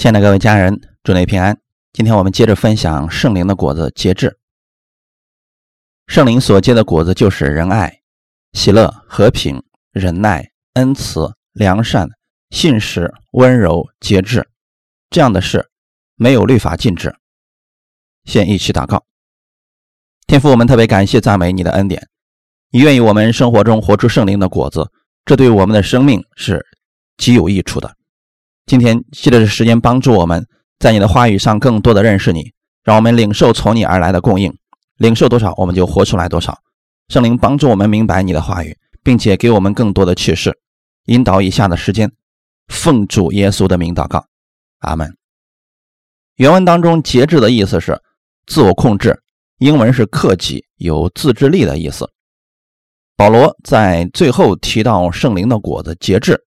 亲爱的各位家人，祝您平安。今天我们接着分享圣灵的果子——节制。圣灵所结的果子就是仁爱、喜乐、和平、忍耐、恩慈、良善、信实、温柔、节制。这样的事没有律法禁止。先一起祷告：天父，我们特别感谢赞美你的恩典，你愿意我们生活中活出圣灵的果子，这对我们的生命是极有益处的。今天，借着这时间帮助我们在你的话语上更多的认识你，让我们领受从你而来的供应，领受多少我们就活出来多少。圣灵帮助我们明白你的话语，并且给我们更多的启示，引导以下的时间，奉主耶稣的名祷告，阿门。原文当中“节制”的意思是自我控制，英文是克己，有自制力的意思。保罗在最后提到圣灵的果子——节制，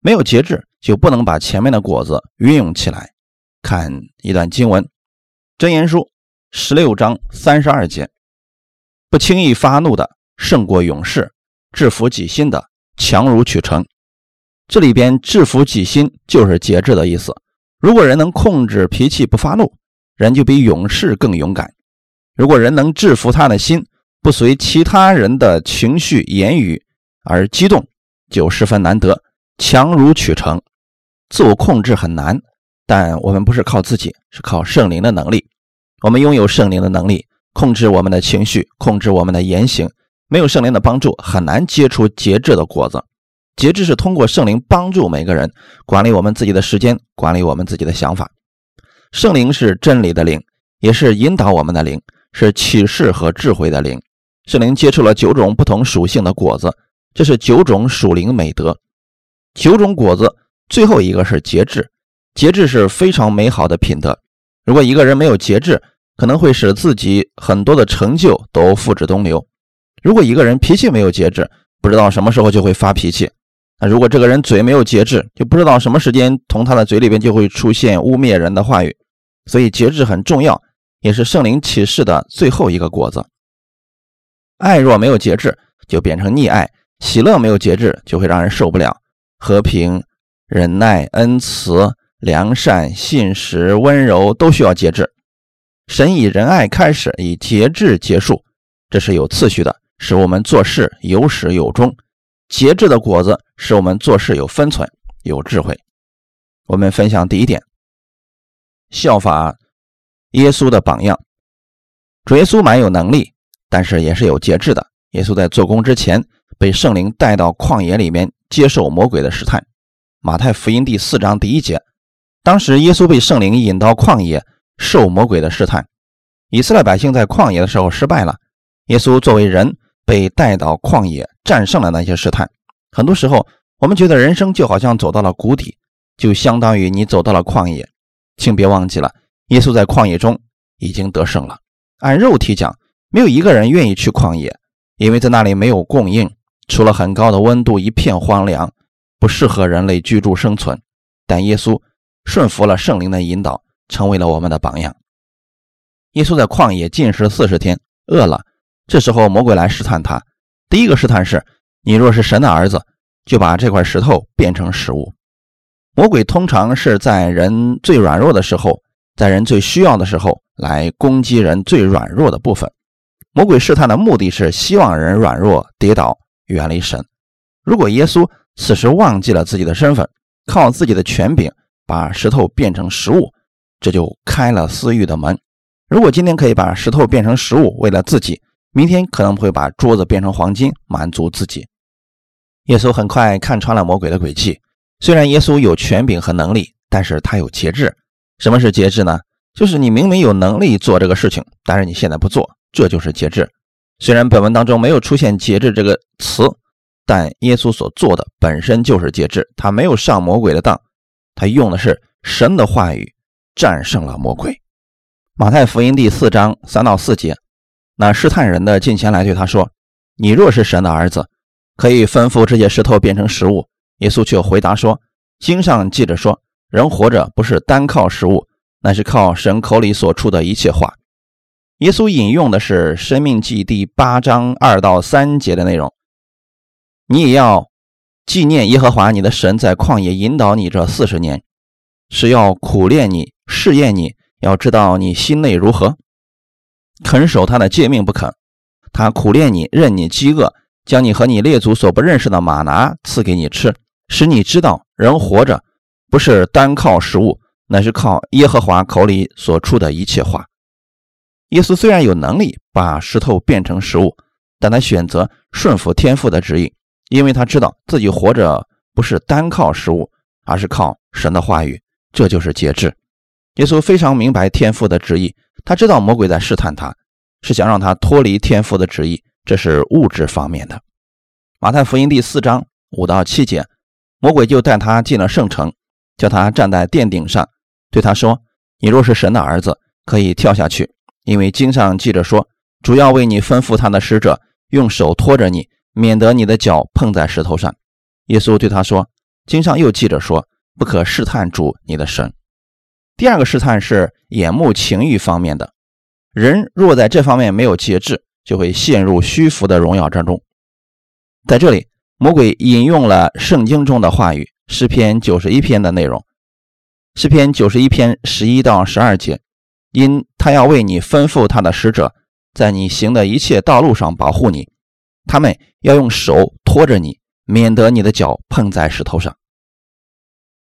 没有节制。就不能把前面的果子运用起来。看一段经文，《真言书》十六章三十二节：“不轻易发怒的胜过勇士，制服己心的强如取成。”这里边“制服己心”就是节制的意思。如果人能控制脾气不发怒，人就比勇士更勇敢。如果人能制服他的心，不随其他人的情绪言语而激动，就十分难得，强如取成。自我控制很难，但我们不是靠自己，是靠圣灵的能力。我们拥有圣灵的能力，控制我们的情绪，控制我们的言行。没有圣灵的帮助，很难结出节制的果子。节制是通过圣灵帮助每个人管理我们自己的时间，管理我们自己的想法。圣灵是真理的灵，也是引导我们的灵，是启示和智慧的灵。圣灵接触了九种不同属性的果子，这是九种属灵美德，九种果子。最后一个是节制，节制是非常美好的品德。如果一个人没有节制，可能会使自己很多的成就都付之东流。如果一个人脾气没有节制，不知道什么时候就会发脾气。那如果这个人嘴没有节制，就不知道什么时间从他的嘴里边就会出现污蔑人的话语。所以节制很重要，也是圣灵启示的最后一个果子。爱若没有节制，就变成溺爱；喜乐没有节制，就会让人受不了。和平。忍耐、恩慈、良善、信实、温柔都需要节制。神以仁爱开始，以节制结束，这是有次序的，使我们做事有始有终。节制的果子使我们做事有分寸、有智慧。我们分享第一点：效法耶稣的榜样。主耶稣蛮有能力，但是也是有节制的。耶稣在做工之前，被圣灵带到旷野里面接受魔鬼的试探。马太福音第四章第一节，当时耶稣被圣灵引到旷野受魔鬼的试探。以色列百姓在旷野的时候失败了，耶稣作为人被带到旷野，战胜了那些试探。很多时候，我们觉得人生就好像走到了谷底，就相当于你走到了旷野。请别忘记了，耶稣在旷野中已经得胜了。按肉体讲，没有一个人愿意去旷野，因为在那里没有供应，除了很高的温度，一片荒凉。不适合人类居住生存，但耶稣顺服了圣灵的引导，成为了我们的榜样。耶稣在旷野禁食四十天，饿了。这时候魔鬼来试探他，第一个试探是：你若是神的儿子，就把这块石头变成食物。魔鬼通常是在人最软弱的时候，在人最需要的时候来攻击人最软弱的部分。魔鬼试探的目的是希望人软弱跌倒，远离神。如果耶稣，此时忘记了自己的身份，靠自己的权柄把石头变成食物，这就开了私欲的门。如果今天可以把石头变成食物，为了自己，明天可能会把桌子变成黄金，满足自己。耶稣很快看穿了魔鬼的诡计。虽然耶稣有权柄和能力，但是他有节制。什么是节制呢？就是你明明有能力做这个事情，但是你现在不做，这就是节制。虽然本文当中没有出现“节制”这个词。但耶稣所做的本身就是节制，他没有上魔鬼的当，他用的是神的话语战胜了魔鬼。马太福音第四章三到四节，那试探人的近前来对他说：“你若是神的儿子，可以吩咐这些石头变成食物。”耶稣却回答说：“经上记着说，人活着不是单靠食物，乃是靠神口里所出的一切话。”耶稣引用的是《生命记》第八章二到三节的内容。你也要纪念耶和华你的神在旷野引导你这四十年，是要苦练你、试验你，要知道你心内如何，肯守他的诫命不肯。他苦练你，任你饥饿，将你和你列祖所不认识的马拿赐给你吃，使你知道人活着不是单靠食物，乃是靠耶和华口里所出的一切话。耶稣虽然有能力把石头变成食物，但他选择顺服天父的旨意，因为他知道自己活着不是单靠食物，而是靠神的话语。这就是节制。耶稣非常明白天父的旨意，他知道魔鬼在试探他，是想让他脱离天父的旨意，这是物质方面的。马太福音第四章五到七节，魔鬼就带他进了圣城，叫他站在殿顶上，对他说：“你若是神的儿子，可以跳下去，因为经上记着说，主要为你吩咐他的使者，用手托着你，免得你的脚碰在石头上。”耶稣对他说：“经上又记着说。”不可试探主你的神。第二个试探是眼目情欲方面的，人若在这方面没有节制，就会陷入虚浮的荣耀之中。在这里，魔鬼引用了圣经中的话语，诗篇九十一篇的内容。诗篇九十一篇十一到十二节，因他要为你吩咐他的使者，在你行的一切道路上保护你，他们要用手托着你，免得你的脚碰在石头上。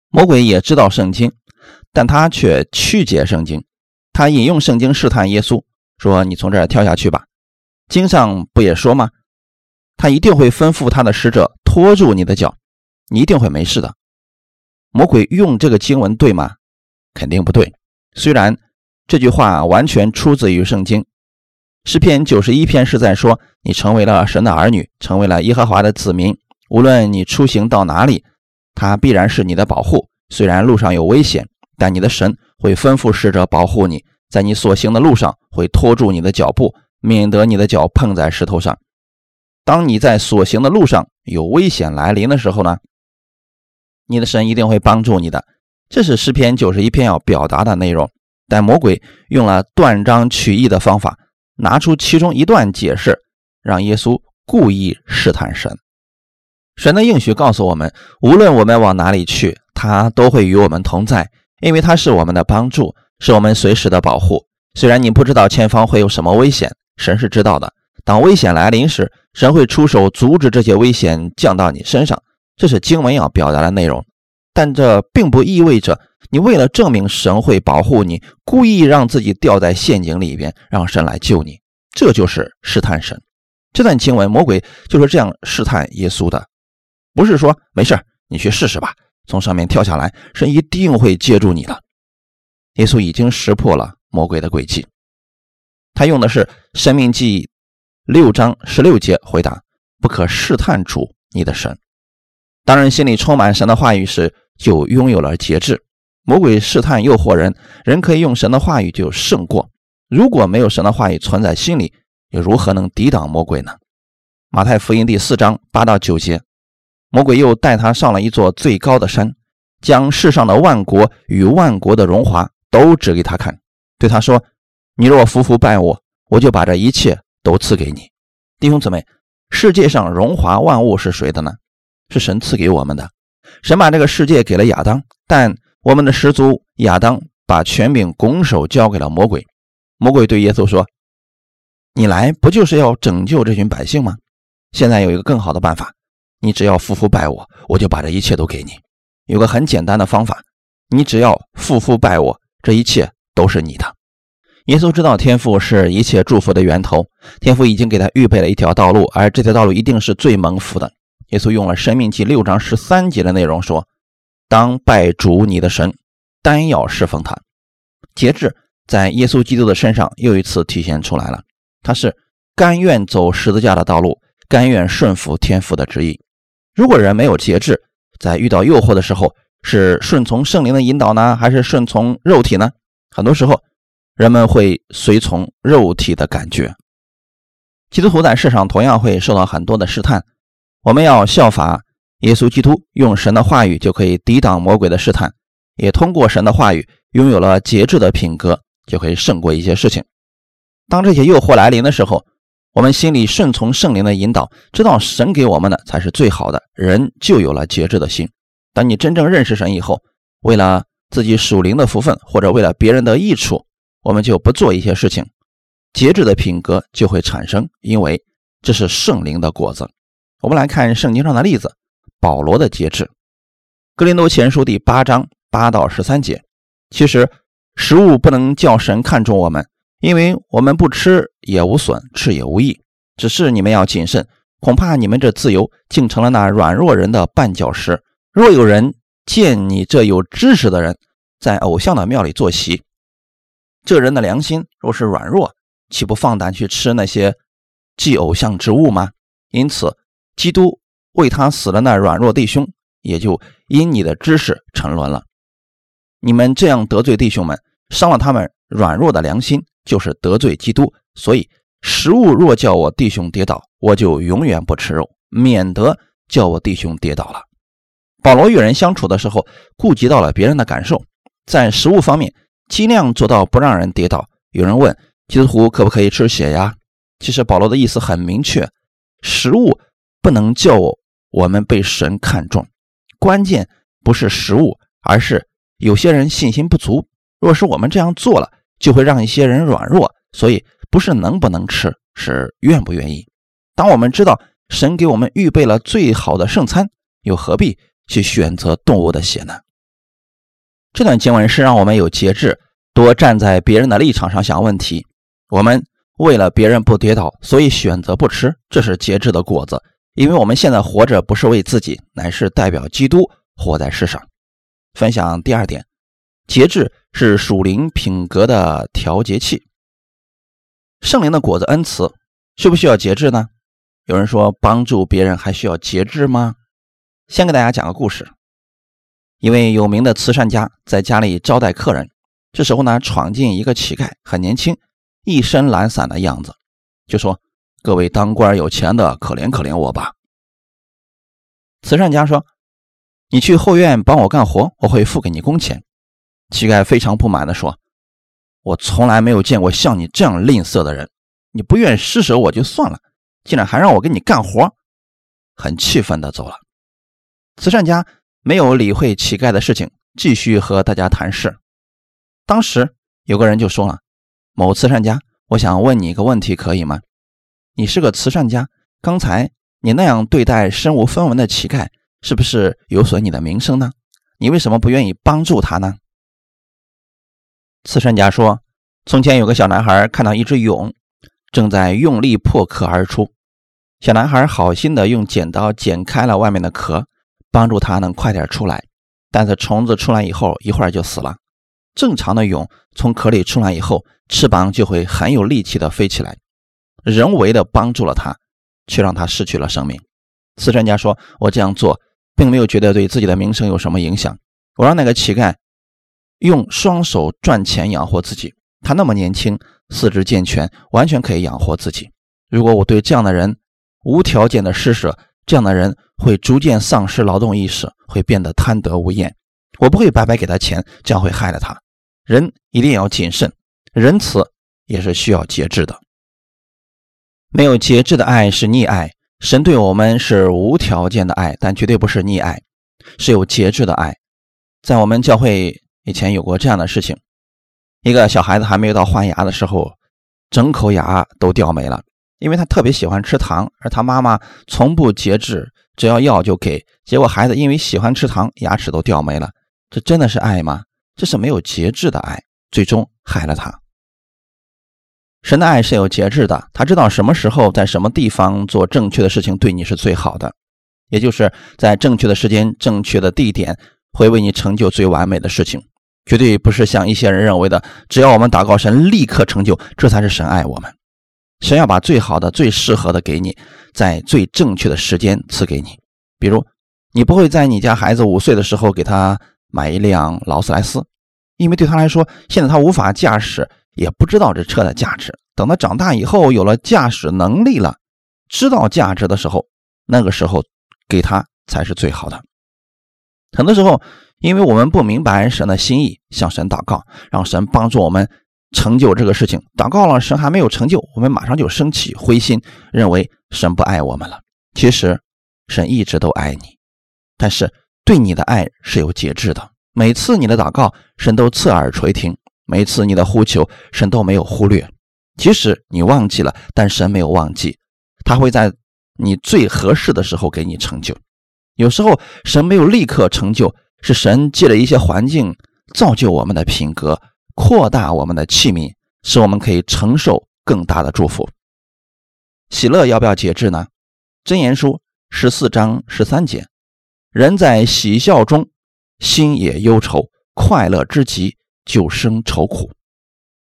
魔鬼也知道圣经，但他却曲解圣经。他引用圣经试探耶稣，说：“你从这儿跳下去吧。”经上不也说吗？他一定会吩咐他的使者拖住你的脚，你一定会没事的。魔鬼用这个经文对吗？肯定不对。虽然这句话完全出自于圣经，诗篇九十一篇是在说你成为了神的儿女，成为了耶和华的子民，无论你出行到哪里。他必然是你的保护，虽然路上有危险，但你的神会吩咐使者保护你，在你所行的路上会拖住你的脚步，免得你的脚碰在石头上。当你在所行的路上有危险来临的时候呢，你的神一定会帮助你的。这是诗篇九十一篇要表达的内容。但魔鬼用了断章取义的方法，拿出其中一段解释，让耶稣故意试探神。神的应许告诉我们，无论我们往哪里去，他都会与我们同在，因为他是我们的帮助，是我们随时的保护。虽然你不知道前方会有什么危险，神是知道的。当危险来临时，神会出手阻止这些危险降到你身上。这是经文要表达的内容，但这并不意味着你为了证明神会保护你，故意让自己掉在陷阱里边，让神来救你。这就是试探神。这段经文，魔鬼就是这样试探耶稣的。不是说没事你去试试吧，从上面跳下来，神一定会接住你的。耶稣已经识破了魔鬼的诡计，他用的是《生命记》六章十六节回答：“不可试探主你的神。”当人心里充满神的话语时，就拥有了节制。魔鬼试探诱惑人，人可以用神的话语就胜过。如果没有神的话语存在心里，又如何能抵挡魔鬼呢？马太福音第四章八到九节。魔鬼又带他上了一座最高的山，将世上的万国与万国的荣华都指给他看，对他说：“你若服服拜我，我就把这一切都赐给你。”弟兄姊妹，世界上荣华万物是谁的呢？是神赐给我们的。神把这个世界给了亚当，但我们的始祖亚当把权柄拱手交给了魔鬼。魔鬼对耶稣说：“你来不就是要拯救这群百姓吗？现在有一个更好的办法。”你只要夫妇拜我，我就把这一切都给你。有个很简单的方法，你只要夫妇拜我，这一切都是你的。耶稣知道天赋是一切祝福的源头，天赋已经给他预备了一条道路，而这条道路一定是最蒙福的。耶稣用了《生命记》六章十三节的内容说：“当拜主你的神，单要侍奉他。”节制在耶稣基督的身上又一次体现出来了，他是甘愿走十字架的道路，甘愿顺服天父的旨意。如果人没有节制，在遇到诱惑的时候，是顺从圣灵的引导呢，还是顺从肉体呢？很多时候，人们会随从肉体的感觉。基督徒在世上同样会受到很多的试探，我们要效法耶稣基督，用神的话语就可以抵挡魔鬼的试探，也通过神的话语拥有了节制的品格，就可以胜过一些事情。当这些诱惑来临的时候，我们心里顺从圣灵的引导，知道神给我们的才是最好的，人就有了节制的心。当你真正认识神以后，为了自己属灵的福分，或者为了别人的益处，我们就不做一些事情，节制的品格就会产生，因为这是圣灵的果子。我们来看圣经上的例子，保罗的节制，《格林多前书》第八章八到十三节。其实食物不能叫神看重我们，因为我们不吃也无损，吃也无益。只是你们要谨慎，恐怕你们这自由竟成了那软弱人的绊脚石。若有人见你这有知识的人在偶像的庙里坐席，这人的良心若是软弱，岂不放胆去吃那些祭偶像之物吗？因此。基督为他死了，那软弱弟兄也就因你的知识沉沦了。你们这样得罪弟兄们，伤了他们软弱的良心，就是得罪基督。所以食物若叫我弟兄跌倒，我就永远不吃肉，免得叫我弟兄跌倒了。保罗与人相处的时候，顾及到了别人的感受，在食物方面尽量做到不让人跌倒。有人问基督徒可不可以吃血呀？其实保罗的意思很明确，食物。不能叫我们被神看重，关键不是食物，而是有些人信心不足。若是我们这样做了，就会让一些人软弱。所以不是能不能吃，是愿不愿意。当我们知道神给我们预备了最好的圣餐，又何必去选择动物的血呢？这段经文是让我们有节制，多站在别人的立场上想问题。我们为了别人不跌倒，所以选择不吃，这是节制的果子。因为我们现在活着不是为自己，乃是代表基督活在世上。分享第二点，节制是属灵品格的调节器。圣灵的果子恩慈需不需要节制呢？有人说帮助别人还需要节制吗？先给大家讲个故事。一位有名的慈善家在家里招待客人，这时候呢，闯进一个乞丐，很年轻，一身懒散的样子，就说。各位当官有钱的，可怜可怜我吧。慈善家说：“你去后院帮我干活，我会付给你工钱。”乞丐非常不满地说：“我从来没有见过像你这样吝啬的人。你不愿施舍我就算了，竟然还让我给你干活，很气愤地走了。”慈善家没有理会乞丐的事情，继续和大家谈事。当时有个人就说了：“某慈善家，我想问你一个问题，可以吗？”你是个慈善家，刚才你那样对待身无分文的乞丐，是不是有损你的名声呢？你为什么不愿意帮助他呢？慈善家说：“从前有个小男孩看到一只蛹正在用力破壳而出，小男孩好心的用剪刀剪开了外面的壳，帮助他能快点出来。但是虫子出来以后一会儿就死了。正常的蛹从壳里出来以后，翅膀就会很有力气的飞起来。”人为的帮助了他，却让他失去了生命。慈善家说：“我这样做，并没有觉得对自己的名声有什么影响。我让那个乞丐用双手赚钱养活自己。他那么年轻，四肢健全，完全可以养活自己。如果我对这样的人无条件的施舍，这样的人会逐渐丧失劳动意识，会变得贪得无厌。我不会白白给他钱，这样会害了他。人一定要谨慎，仁慈也是需要节制的。”没有节制的爱是溺爱，神对我们是无条件的爱，但绝对不是溺爱，是有节制的爱。在我们教会以前有过这样的事情：一个小孩子还没有到换牙的时候，整口牙都掉没了，因为他特别喜欢吃糖，而他妈妈从不节制，只要要就给。结果孩子因为喜欢吃糖，牙齿都掉没了。这真的是爱吗？这是没有节制的爱，最终害了他。神的爱是有节制的，他知道什么时候在什么地方做正确的事情对你是最好的，也就是在正确的时间、正确的地点，会为你成就最完美的事情。绝对不是像一些人认为的，只要我们祷告，神立刻成就，这才是神爱我们。神要把最好的、最适合的给你，在最正确的时间赐给你。比如，你不会在你家孩子五岁的时候给他买一辆劳斯莱斯，因为对他来说，现在他无法驾驶。也不知道这车的价值。等他长大以后，有了驾驶能力了，知道价值的时候，那个时候给他才是最好的。很多时候，因为我们不明白神的心意，向神祷告，让神帮助我们成就这个事情。祷告了，神还没有成就，我们马上就生气、灰心，认为神不爱我们了。其实，神一直都爱你，但是对你的爱是有节制的。每次你的祷告，神都侧耳垂听；每次你的呼求，神都没有忽略。即使你忘记了，但神没有忘记，他会在你最合适的时候给你成就。有时候神没有立刻成就，是神借了一些环境造就我们的品格，扩大我们的器皿，使我们可以承受更大的祝福。喜乐要不要节制呢？箴言书十四章十三节：人在喜笑中。心也忧愁，快乐之极就生愁苦。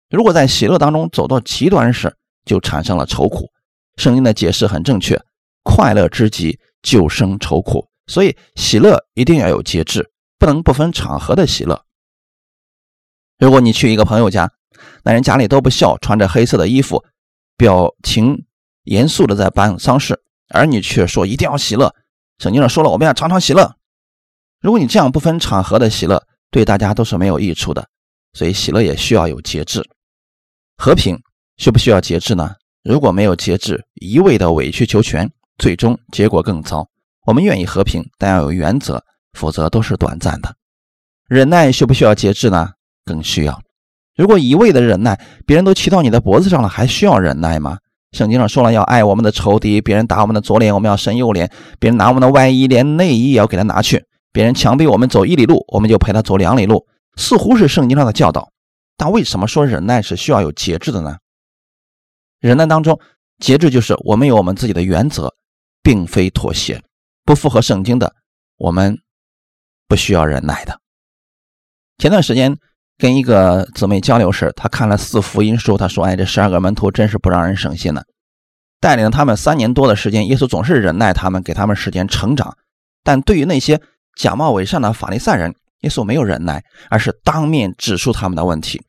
如果在喜乐当中走到极端时，就产生了愁苦。圣经的解释很正确，快乐之极就生愁苦。所以喜乐一定要有节制，不能不分场合的喜乐。如果你去一个朋友家，那人家里都不笑，穿着黑色的衣服，表情严肃的在办丧事，而你却说一定要喜乐。圣经上说了，我们要常常喜乐。如果你这样不分场合的喜乐，对大家都是没有益处的。所以喜乐也需要有节制。和平需不需要节制呢？如果没有节制，一味的委曲求全，最终结果更糟。我们愿意和平，但要有原则，否则都是短暂的。忍耐需不需要节制呢？更需要。如果一味的忍耐，别人都骑到你的脖子上了，还需要忍耐吗？圣经上说了，要爱我们的仇敌，别人打我们的左脸，我们要伸右脸；别人拿我们的外衣，连内衣也要给他拿去。别人强逼我们走一里路，我们就陪他走两里路，似乎是圣经上的教导。但为什么说忍耐是需要有节制的呢？忍耐当中，节制就是我们有我们自己的原则，并非妥协。不符合圣经的，我们不需要忍耐的。前段时间跟一个姊妹交流时，她看了四福音书，她说：“哎，这十二个门徒真是不让人省心呢。带领他们三年多的时间，耶稣总是忍耐他们，给他们时间成长。但对于那些……”假冒伪善的法利赛人，耶稣没有忍耐，而是当面指出他们的问题。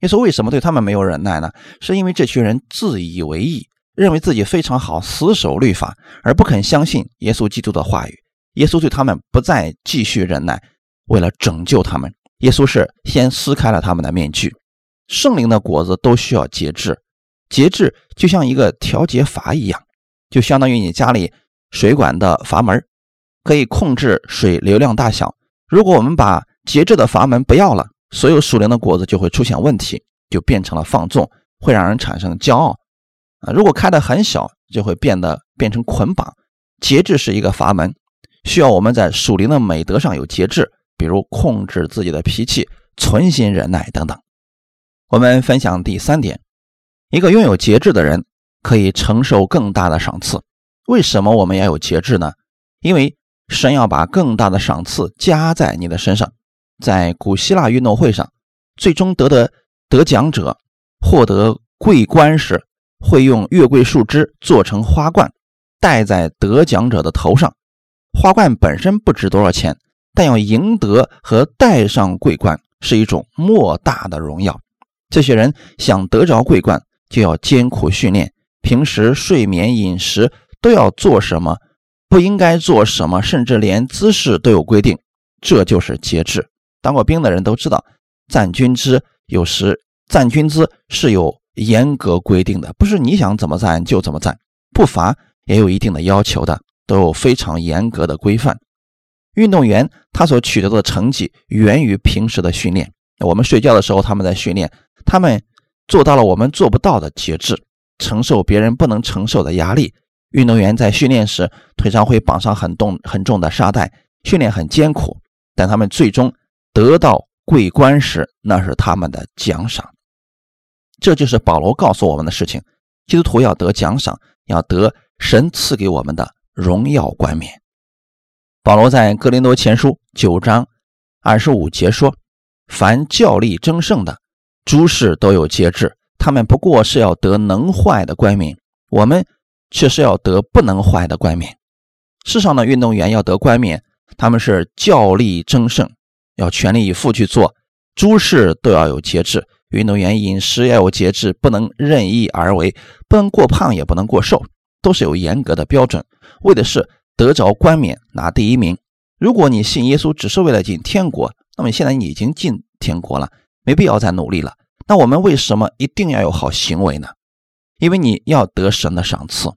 耶稣为什么对他们没有忍耐呢？是因为这群人自以为意，认为自己非常好，死守律法，而不肯相信耶稣基督的话语。耶稣对他们不再继续忍耐，为了拯救他们，耶稣是先撕开了他们的面具。圣灵的果子都需要节制，节制就像一个调节阀一样，就相当于你家里水管的阀门。可以控制水流量大小。如果我们把节制的阀门不要了，所有属灵的果子就会出现问题，就变成了放纵，会让人产生骄傲。啊，如果开的很小，就会变得变成捆绑。节制是一个阀门，需要我们在属灵的美德上有节制，比如控制自己的脾气、存心忍耐等等。我们分享第三点：一个拥有节制的人可以承受更大的赏赐。为什么我们要有节制呢？因为神要把更大的赏赐加在你的身上。在古希腊运动会上，最终得的得奖者获得桂冠时，会用月桂树枝做成花冠，戴在得奖者的头上。花冠本身不值多少钱，但要赢得和戴上桂冠是一种莫大的荣耀。这些人想得着桂冠，就要艰苦训练，平时睡眠、饮食都要做什么？不应该做什么，甚至连姿势都有规定，这就是节制。当过兵的人都知道，站军姿有时站军姿是有严格规定的，不是你想怎么站就怎么站。步伐也有一定的要求的，都有非常严格的规范。运动员他所取得的成绩源于平时的训练。我们睡觉的时候他们在训练，他们做到了我们做不到的节制，承受别人不能承受的压力。运动员在训练时腿上会绑上很重很重的沙袋，训练很艰苦，但他们最终得到桂冠时，那是他们的奖赏。这就是保罗告诉我们的事情：基督徒要得奖赏，要得神赐给我们的荣耀冠冕。保罗在哥林多前书九章二十五节说：“凡教力争胜的诸事都有节制，他们不过是要得能坏的冠冕。”我们。却是要得不能坏的冠冕。世上的运动员要得冠冕，他们是较力争胜，要全力以赴去做，诸事都要有节制。运动员饮食要有节制，不能任意而为，不能过胖，也不能过瘦，都是有严格的标准，为的是得着冠冕，拿第一名。如果你信耶稣只是为了进天国，那么现在你已经进天国了，没必要再努力了。那我们为什么一定要有好行为呢？因为你要得神的赏赐。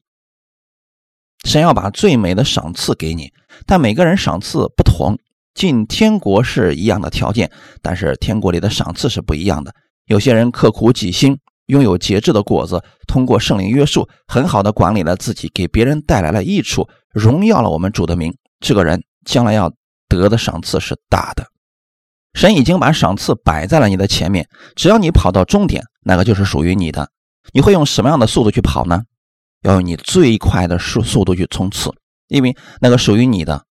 神要把最美的赏赐给你，但每个人赏赐不同，进天国是一样的条件，但是天国里的赏赐是不一样的。有些人刻苦己心，拥有节制的果子，通过圣灵约束，很好的管理了自己，给别人带来了益处，荣耀了我们主的名。这个人将来要得的赏赐是大的。神已经把赏赐摆在了你的前面，只要你跑到终点，那个就是属于你的。你会用什么样的速度去跑呢？要用你最快的速速度去冲刺，因为那个属于你的。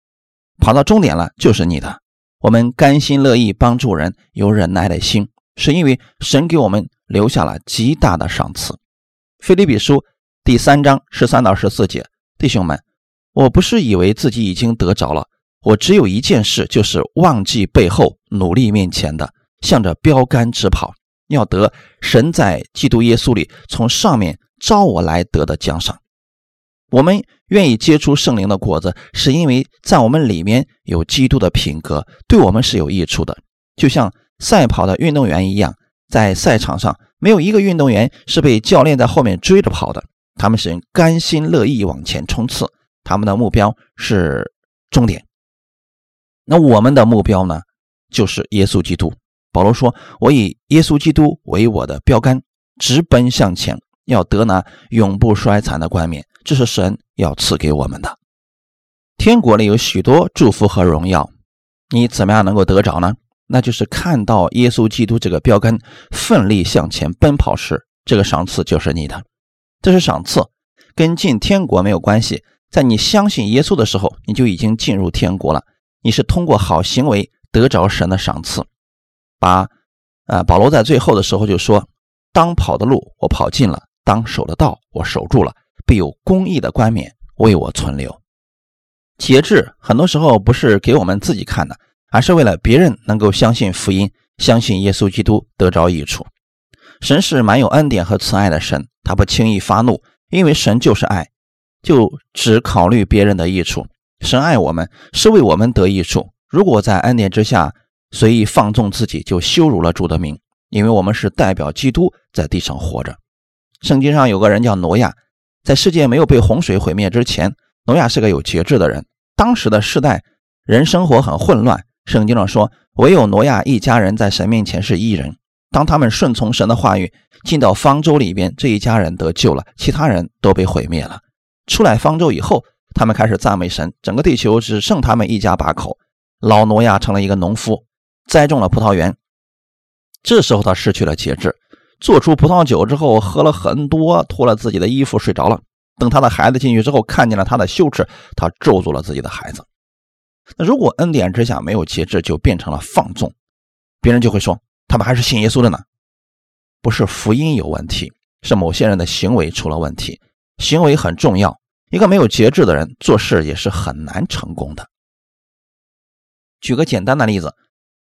跑到终点了，就是你的。我们甘心乐意帮助人，有忍耐的心，是因为神给我们留下了极大的赏赐。腓利比书第三章十三到十四节，弟兄们，我不是以为自己已经得着了，我只有一件事，就是忘记背后，努力面前的，向着标杆直跑，要得神在基督耶稣里从上面招我来得的奖赏。我们愿意结出圣灵的果子，是因为在我们里面有基督的品格，对我们是有益处的。就像赛跑的运动员一样，在赛场上，没有一个运动员是被教练在后面追着跑的，他们是甘心乐意往前冲刺，他们的目标是终点。那我们的目标呢，就是耶稣基督。保罗说：“我以耶稣基督为我的标杆，直奔向前。”要得那永不衰残的冠冕，这是神要赐给我们的。天国里有许多祝福和荣耀，你怎么样能够得着呢？那就是看到耶稣基督这个标杆，奋力向前奔跑时，这个赏赐就是你的。这是赏赐，跟进天国没有关系。在你相信耶稣的时候，你就已经进入天国了。你是通过好行为得着神的赏赐。把，啊，保罗在最后的时候就说：“当跑的路，我跑尽了。”当守的道，我守住了，必有公义的冠冕为我存留。节制很多时候不是给我们自己看的，而是为了别人能够相信福音，相信耶稣基督得着益处。神是满有恩典和慈爱的神，他不轻易发怒，因为神就是爱，就只考虑别人的益处。神爱我们是为我们得益处。如果在恩典之下随意放纵自己，就羞辱了主的名，因为我们是代表基督在地上活着。圣经上有个人叫挪亚，在世界没有被洪水毁灭之前，挪亚是个有节制的人。当时的世代人生活很混乱，圣经上说，唯有挪亚一家人在神面前是异人。当他们顺从神的话语，进到方舟里边，这一家人得救了，其他人都被毁灭了。出来方舟以后，他们开始赞美神，整个地球只剩他们一家八口。老挪亚成了一个农夫，栽种了葡萄园。这时候他失去了节制。做出葡萄酒之后，喝了很多，脱了自己的衣服睡着了。等他的孩子进去之后，看见了他的羞耻，他咒诅了自己的孩子。那如果恩典之下没有节制，就变成了放纵，别人就会说他们还是信耶稣的呢。不是福音有问题，是某些人的行为出了问题。行为很重要，一个没有节制的人做事也是很难成功的。举个简单的例子，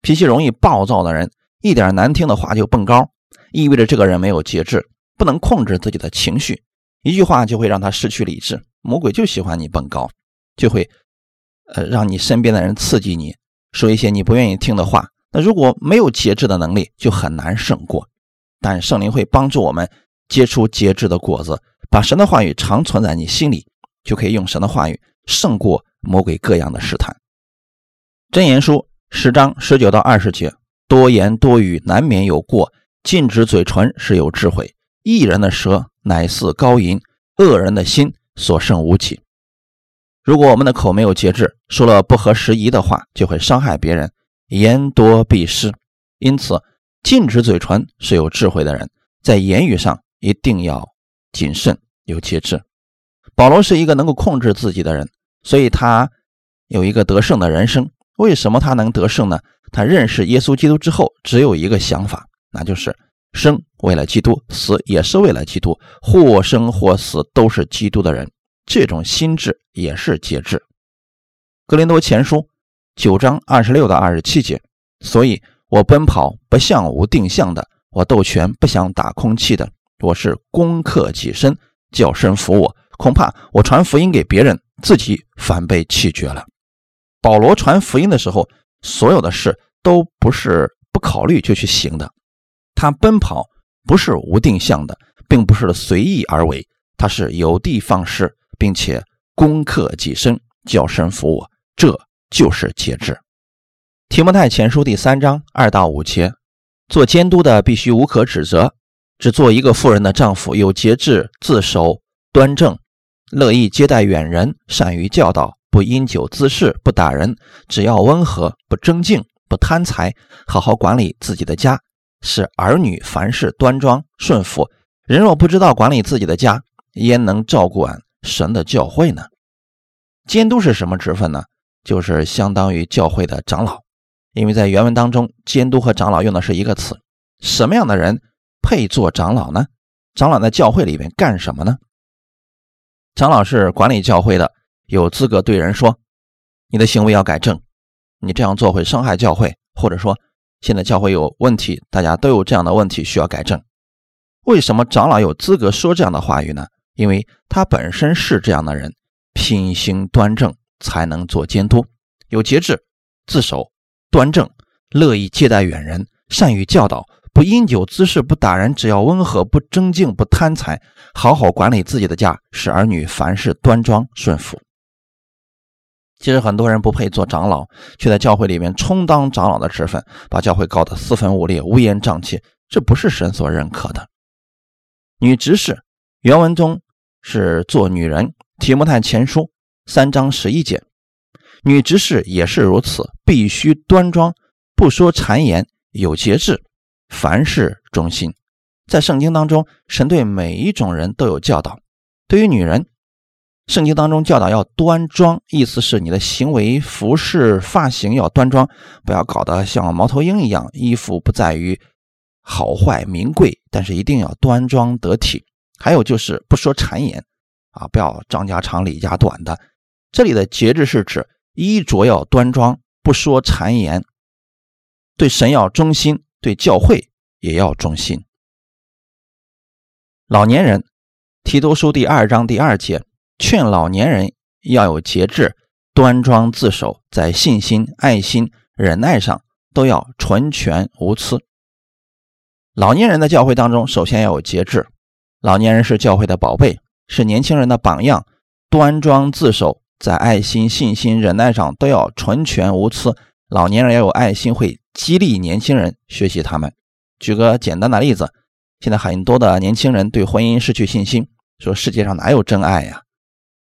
脾气容易暴躁的人，一点难听的话就蹦高。意味着这个人没有节制，不能控制自己的情绪，一句话就会让他失去理智。魔鬼就喜欢你蹦高，就会，呃，让你身边的人刺激你，说一些你不愿意听的话。那如果没有节制的能力，就很难胜过。但圣灵会帮助我们结出节制的果子，把神的话语常存在你心里，就可以用神的话语胜过魔鬼各样的试探。箴言书十章十九到二十节：多言多语，难免有过。禁止嘴唇是有智慧，一人的舌乃似高银，恶人的心所剩无几。如果我们的口没有节制，说了不合时宜的话，就会伤害别人，言多必失。因此，禁止嘴唇是有智慧的人，在言语上一定要谨慎有节制。保罗是一个能够控制自己的人，所以他有一个得胜的人生。为什么他能得胜呢？他认识耶稣基督之后，只有一个想法。那就是生为了基督，死也是为了基督，或生或死都是基督的人。这种心智也是节制。格林多前书九章二十六到二十七节，所以我奔跑不像无定向的，我斗拳不想打空气的，我是攻克己身，叫神服我。恐怕我传福音给别人，自己反被弃绝了。保罗传福音的时候，所有的事都不是不考虑就去行的。他奔跑不是无定向的，并不是随意而为，他是有的放矢，并且攻克己身，叫神服我，这就是节制。提摩太前书第三章二到五节，做监督的必须无可指责，只做一个妇人的丈夫，有节制，自守端正，乐意接待远人，善于教导，不因酒滋事，不打人，只要温和，不争竞，不贪财，好好管理自己的家，使儿女凡事端庄顺服。人若不知道管理自己的家，焉能照管神的教会呢？监督是什么职分呢？就是相当于教会的长老。因为在原文当中，监督和长老用的是一个词。什么样的人配做长老呢？长老在教会里面干什么呢？长老是管理教会的，有资格对人说：“你的行为要改正，你这样做会伤害教会。”或者说：“现在教会有问题，大家都有这样的问题需要改正。”为什么长老有资格说这样的话语呢？因为他本身是这样的人，品行端正，才能做监督，有节制，自守。端正，乐意接待远人，善于教导，不饮酒滋事，不打人，只要温和，不争竞，不贪财，好好管理自己的家，使儿女凡事端庄顺服。其实很多人不配做长老，却在教会里面充当长老的职分，把教会搞得四分五裂、乌烟瘴气，这不是神所认可的。女执事原文中是做女人，提摩太前书三章十一节。女执事也是如此，必须端庄，不说谗言，有节制，凡事忠心。在圣经当中，神对每一种人都有教导。对于女人，圣经当中教导要端庄，意思是你的行为、服饰、发型要端庄，不要搞得像猫头鹰一样。衣服不在于好坏名贵，但是一定要端庄得体。还有就是不说谗言，啊，不要张家长李家短的。这里的节制是指。衣着要端庄，不说谗言；对神要忠心，对教会也要忠心。老年人，提督书第二章第二节劝老年人要有节制，端庄自守，在信心、爱心、忍耐上都要纯全无疵。老年人的教会当中，首先要有节制。老年人是教会的宝贝，是年轻人的榜样，端庄自守。在爱心、信心、忍耐上都要纯全无疵。老年人要有爱心，会激励年轻人学习他们。举个简单的例子，现在很多的年轻人对婚姻失去信心，说世界上哪有真爱呀？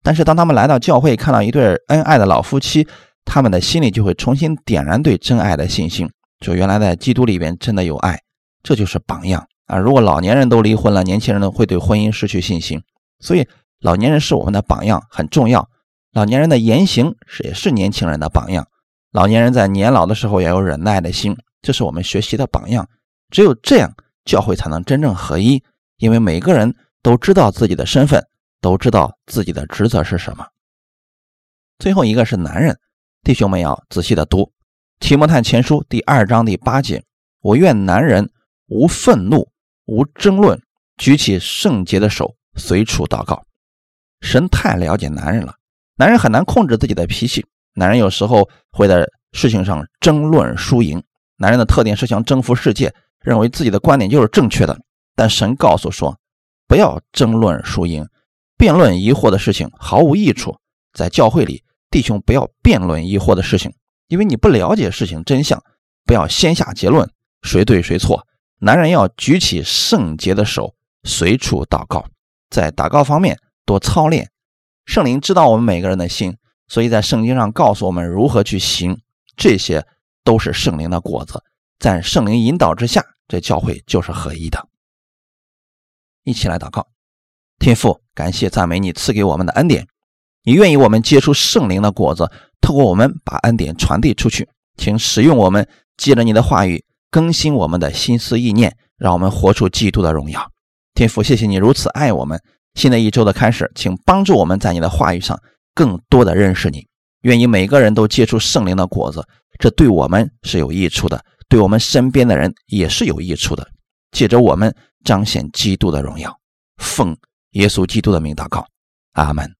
但是当他们来到教会，看到一对恩爱的老夫妻，他们的心里就会重新点燃对真爱的信心，就原来在基督里边真的有爱，这就是榜样啊！如果老年人都离婚了，年轻人呢会对婚姻失去信心，所以老年人是我们的榜样，很重要。老年人的言行是也是年轻人的榜样。老年人在年老的时候也有忍耐的心，这是我们学习的榜样。只有这样，教会才能真正合一。因为每个人都知道自己的身份，都知道自己的职责是什么。最后一个是男人，弟兄们要仔细的读《提摩太前书》第二章第八节：“我愿男人无愤怒，无争论，举起圣洁的手，随处祷告。”神太了解男人了。男人很难控制自己的脾气，男人有时候会在事情上争论输赢。男人的特点是想征服世界，认为自己的观点就是正确的。但神告诉说，不要争论输赢，辩论疑惑的事情毫无益处。在教会里，弟兄不要辩论疑惑的事情，因为你不了解事情真相。不要先下结论，谁对谁错。男人要举起圣洁的手，随处祷告，在祷告方面多操练。圣灵知道我们每个人的心，所以在圣经上告诉我们如何去行，这些都是圣灵的果子。在圣灵引导之下，这教会就是合一的。一起来祷告，天父，感谢赞美你赐给我们的恩典，你愿意我们结出圣灵的果子，透过我们把恩典传递出去，请使用我们，借着你的话语更新我们的心思意念，让我们活出基督的荣耀。天父，谢谢你如此爱我们。新的一周的开始，请帮助我们在你的话语上更多的认识你。愿意每个人都结出圣灵的果子，这对我们是有益处的，对我们身边的人也是有益处的。借着我们彰显基督的荣耀，奉耶稣基督的名祷告，阿门。